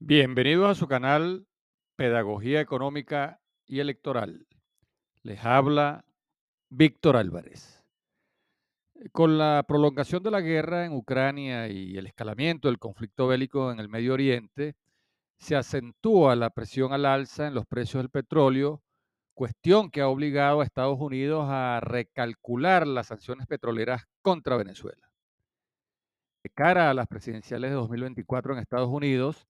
Bienvenidos a su canal Pedagogía Económica y Electoral. Les habla Víctor Álvarez. Con la prolongación de la guerra en Ucrania y el escalamiento del conflicto bélico en el Medio Oriente, se acentúa la presión al alza en los precios del petróleo, cuestión que ha obligado a Estados Unidos a recalcular las sanciones petroleras contra Venezuela. De cara a las presidenciales de 2024 en Estados Unidos,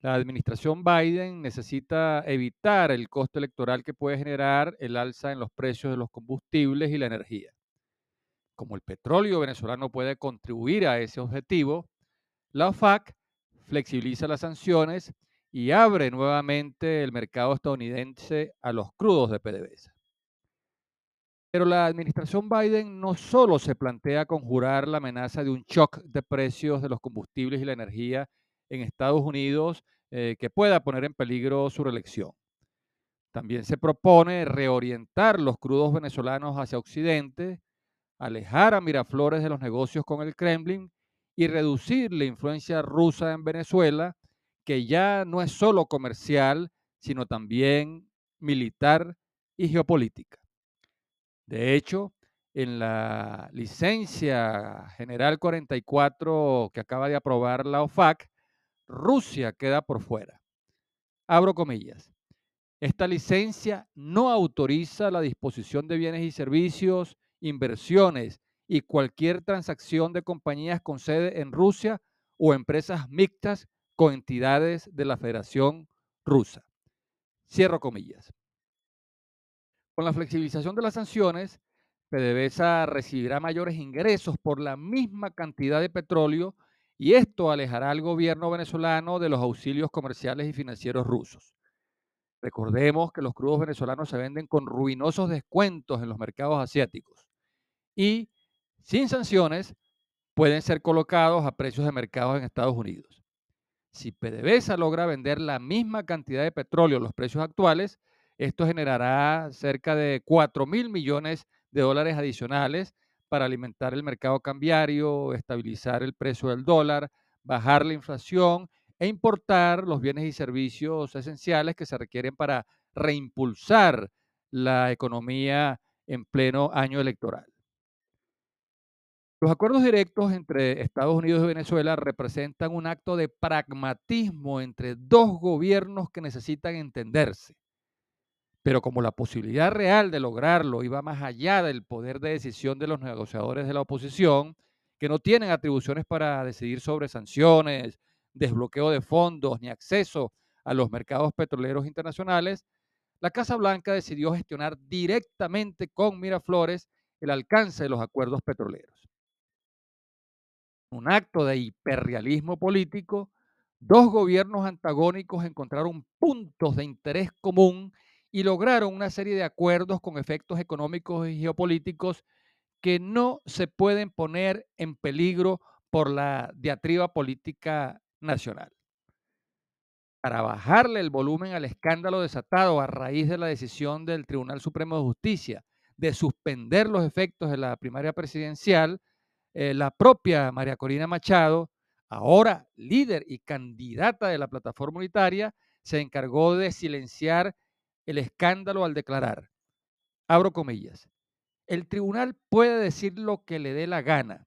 la administración Biden necesita evitar el costo electoral que puede generar el alza en los precios de los combustibles y la energía. Como el petróleo venezolano puede contribuir a ese objetivo, la OFAC flexibiliza las sanciones y abre nuevamente el mercado estadounidense a los crudos de PDVSA. Pero la administración Biden no solo se plantea conjurar la amenaza de un shock de precios de los combustibles y la energía en Estados Unidos eh, que pueda poner en peligro su reelección. También se propone reorientar los crudos venezolanos hacia Occidente, alejar a Miraflores de los negocios con el Kremlin y reducir la influencia rusa en Venezuela, que ya no es solo comercial, sino también militar y geopolítica. De hecho, en la licencia general 44 que acaba de aprobar la OFAC, Rusia queda por fuera. Abro comillas. Esta licencia no autoriza la disposición de bienes y servicios, inversiones y cualquier transacción de compañías con sede en Rusia o empresas mixtas con entidades de la Federación Rusa. Cierro comillas. Con la flexibilización de las sanciones, PDVSA recibirá mayores ingresos por la misma cantidad de petróleo y esto alejará al gobierno venezolano de los auxilios comerciales y financieros rusos. Recordemos que los crudos venezolanos se venden con ruinosos descuentos en los mercados asiáticos y sin sanciones pueden ser colocados a precios de mercado en Estados Unidos. Si PDVSA logra vender la misma cantidad de petróleo a los precios actuales, esto generará cerca de 4 mil millones de dólares adicionales para alimentar el mercado cambiario, estabilizar el precio del dólar, bajar la inflación e importar los bienes y servicios esenciales que se requieren para reimpulsar la economía en pleno año electoral. Los acuerdos directos entre Estados Unidos y Venezuela representan un acto de pragmatismo entre dos gobiernos que necesitan entenderse pero como la posibilidad real de lograrlo iba más allá del poder de decisión de los negociadores de la oposición, que no tienen atribuciones para decidir sobre sanciones, desbloqueo de fondos ni acceso a los mercados petroleros internacionales, la Casa Blanca decidió gestionar directamente con Miraflores el alcance de los acuerdos petroleros. Un acto de hiperrealismo político, dos gobiernos antagónicos encontraron puntos de interés común y lograron una serie de acuerdos con efectos económicos y geopolíticos que no se pueden poner en peligro por la diatriba política nacional. Para bajarle el volumen al escándalo desatado a raíz de la decisión del Tribunal Supremo de Justicia de suspender los efectos de la primaria presidencial, eh, la propia María Corina Machado, ahora líder y candidata de la plataforma unitaria, se encargó de silenciar el escándalo al declarar, abro comillas, el tribunal puede decir lo que le dé la gana,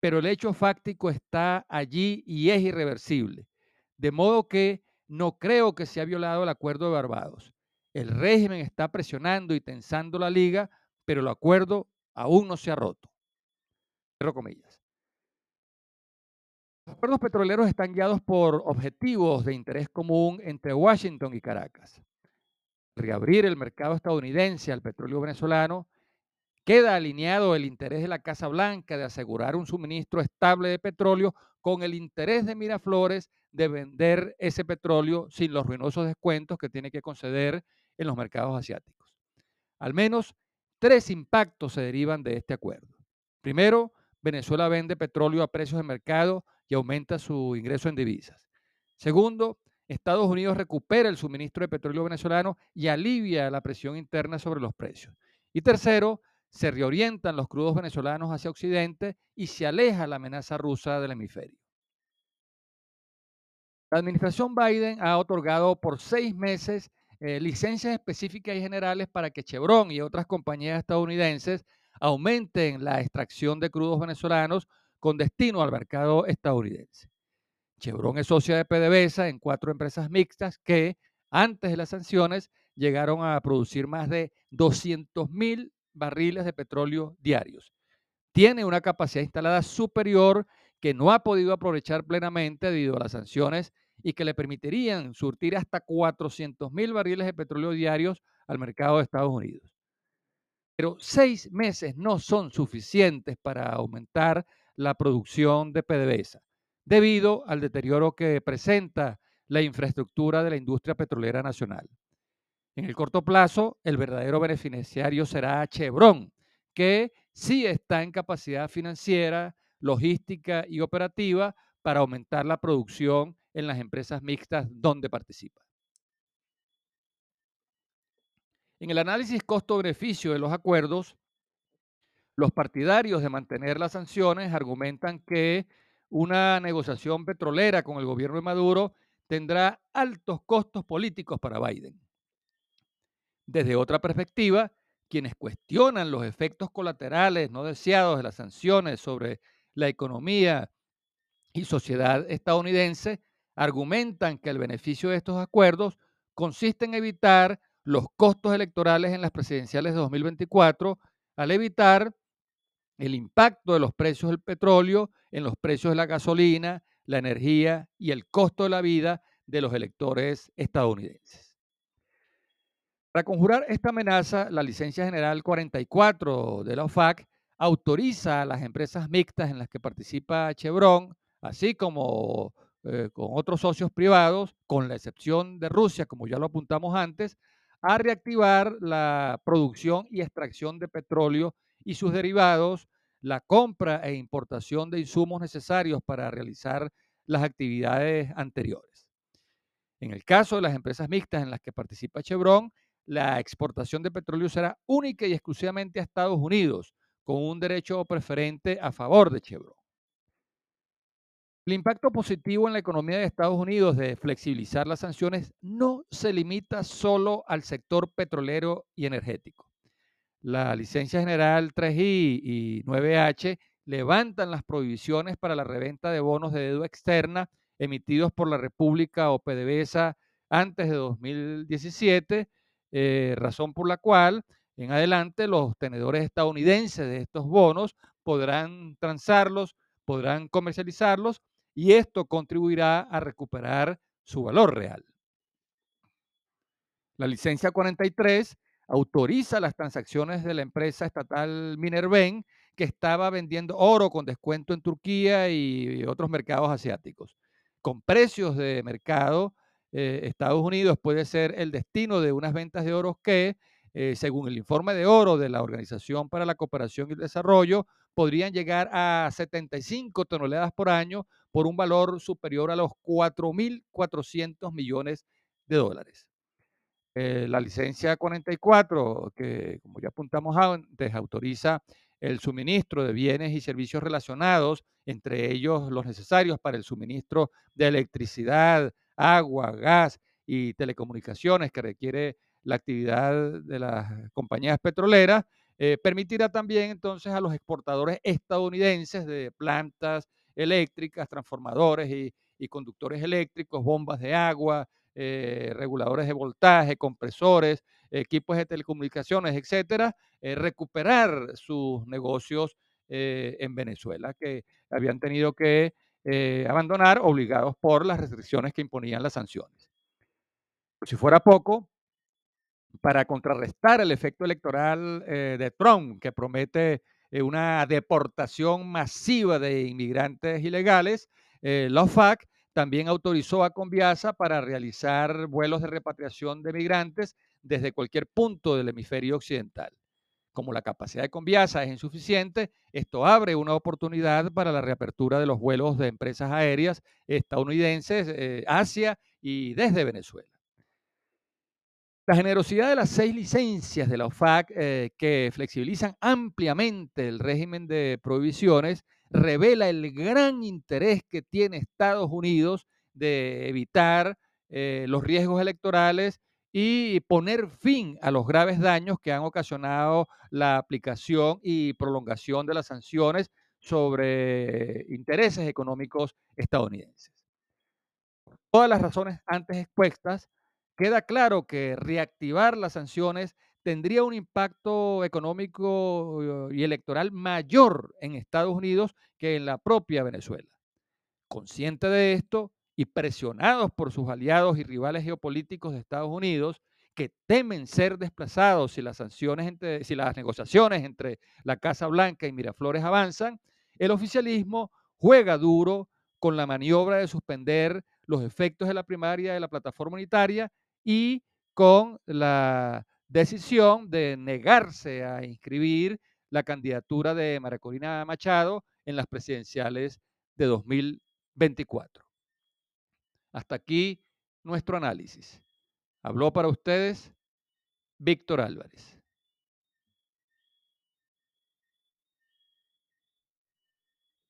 pero el hecho fáctico está allí y es irreversible. De modo que no creo que se ha violado el acuerdo de Barbados. El régimen está presionando y tensando la liga, pero el acuerdo aún no se ha roto. Cierro comillas. Los acuerdos petroleros están guiados por objetivos de interés común entre Washington y Caracas reabrir el mercado estadounidense al petróleo venezolano, queda alineado el interés de la Casa Blanca de asegurar un suministro estable de petróleo con el interés de Miraflores de vender ese petróleo sin los ruinosos descuentos que tiene que conceder en los mercados asiáticos. Al menos tres impactos se derivan de este acuerdo. Primero, Venezuela vende petróleo a precios de mercado y aumenta su ingreso en divisas. Segundo, Estados Unidos recupera el suministro de petróleo venezolano y alivia la presión interna sobre los precios. Y tercero, se reorientan los crudos venezolanos hacia Occidente y se aleja la amenaza rusa del hemisferio. La administración Biden ha otorgado por seis meses eh, licencias específicas y generales para que Chevron y otras compañías estadounidenses aumenten la extracción de crudos venezolanos con destino al mercado estadounidense. Chevron es socia de PDVSA en cuatro empresas mixtas que, antes de las sanciones, llegaron a producir más de 200 mil barriles de petróleo diarios. Tiene una capacidad instalada superior que no ha podido aprovechar plenamente debido a las sanciones y que le permitirían surtir hasta 400 mil barriles de petróleo diarios al mercado de Estados Unidos. Pero seis meses no son suficientes para aumentar la producción de PDVSA, debido al deterioro que presenta la infraestructura de la industria petrolera nacional. En el corto plazo, el verdadero beneficiario será Chevron, que sí está en capacidad financiera, logística y operativa para aumentar la producción en las empresas mixtas donde participa. En el análisis costo-beneficio de los acuerdos, los partidarios de mantener las sanciones argumentan que una negociación petrolera con el gobierno de Maduro tendrá altos costos políticos para Biden. Desde otra perspectiva, quienes cuestionan los efectos colaterales no deseados de las sanciones sobre la economía y sociedad estadounidense argumentan que el beneficio de estos acuerdos consiste en evitar los costos electorales en las presidenciales de 2024 al evitar el impacto de los precios del petróleo en los precios de la gasolina, la energía y el costo de la vida de los electores estadounidenses. Para conjurar esta amenaza, la licencia general 44 de la OFAC autoriza a las empresas mixtas en las que participa Chevron, así como eh, con otros socios privados, con la excepción de Rusia, como ya lo apuntamos antes, a reactivar la producción y extracción de petróleo y sus derivados, la compra e importación de insumos necesarios para realizar las actividades anteriores. En el caso de las empresas mixtas en las que participa Chevron, la exportación de petróleo será única y exclusivamente a Estados Unidos, con un derecho preferente a favor de Chevron. El impacto positivo en la economía de Estados Unidos de flexibilizar las sanciones no se limita solo al sector petrolero y energético. La licencia general 3I y 9H levantan las prohibiciones para la reventa de bonos de deuda externa emitidos por la República o PDVSA antes de 2017 eh, razón por la cual en adelante los tenedores estadounidenses de estos bonos podrán transarlos, podrán comercializarlos y esto contribuirá a recuperar su valor real. La licencia 43 autoriza las transacciones de la empresa estatal Minerven que estaba vendiendo oro con descuento en Turquía y otros mercados asiáticos, con precios de mercado eh, Estados Unidos puede ser el destino de unas ventas de oro que, eh, según el informe de oro de la Organización para la Cooperación y el Desarrollo, podrían llegar a 75 toneladas por año por un valor superior a los 4.400 millones de dólares. Eh, la licencia 44, que como ya apuntamos antes, autoriza el suministro de bienes y servicios relacionados, entre ellos los necesarios para el suministro de electricidad, agua, gas y telecomunicaciones que requiere la actividad de las compañías petroleras, eh, permitirá también entonces a los exportadores estadounidenses de plantas eléctricas, transformadores y, conductores eléctricos, bombas de agua, eh, reguladores de voltaje, compresores, equipos de telecomunicaciones, etcétera, eh, recuperar sus negocios en Venezuela que habían tenido que eh, abandonar obligados por las restricciones que imponían las sanciones. Si fuera poco, para contrarrestar el efecto electoral eh, de Trump, que promete eh, una deportación masiva de inmigrantes ilegales, la OFAC también autorizó a Conviasa para realizar vuelos de repatriación de migrantes desde cualquier punto del hemisferio occidental. Como la capacidad de Conviasa es insuficiente, esto abre una oportunidad para la reapertura de los vuelos de empresas aéreas estadounidenses eh, hacia y desde Venezuela. La generosidad de las seis licencias de la OFAC eh, que flexibilizan ampliamente el régimen de prohibiciones revela el gran interés que tiene Estados Unidos de evitar eh, los riesgos electorales y poner fin a los graves daños que han ocasionado la aplicación y prolongación de las sanciones sobre intereses económicos estadounidenses. todas las razones antes expuestas, queda claro que reactivar las sanciones tendría un impacto económico y electoral mayor en Estados Unidos que en la propia Venezuela. Consciente de esto y presionados por sus aliados y rivales geopolíticos de Estados Unidos, que temen ser desplazados si las sanciones entre, si las negociaciones entre la Casa Blanca y Miraflores avanzan, el oficialismo juega duro con la maniobra de suspender los efectos de la primaria de la plataforma unitaria y con la decisión de negarse a inscribir la candidatura de María Corina Machado en las presidenciales de 2024. Hasta aquí nuestro análisis. Habló para ustedes Víctor Álvarez.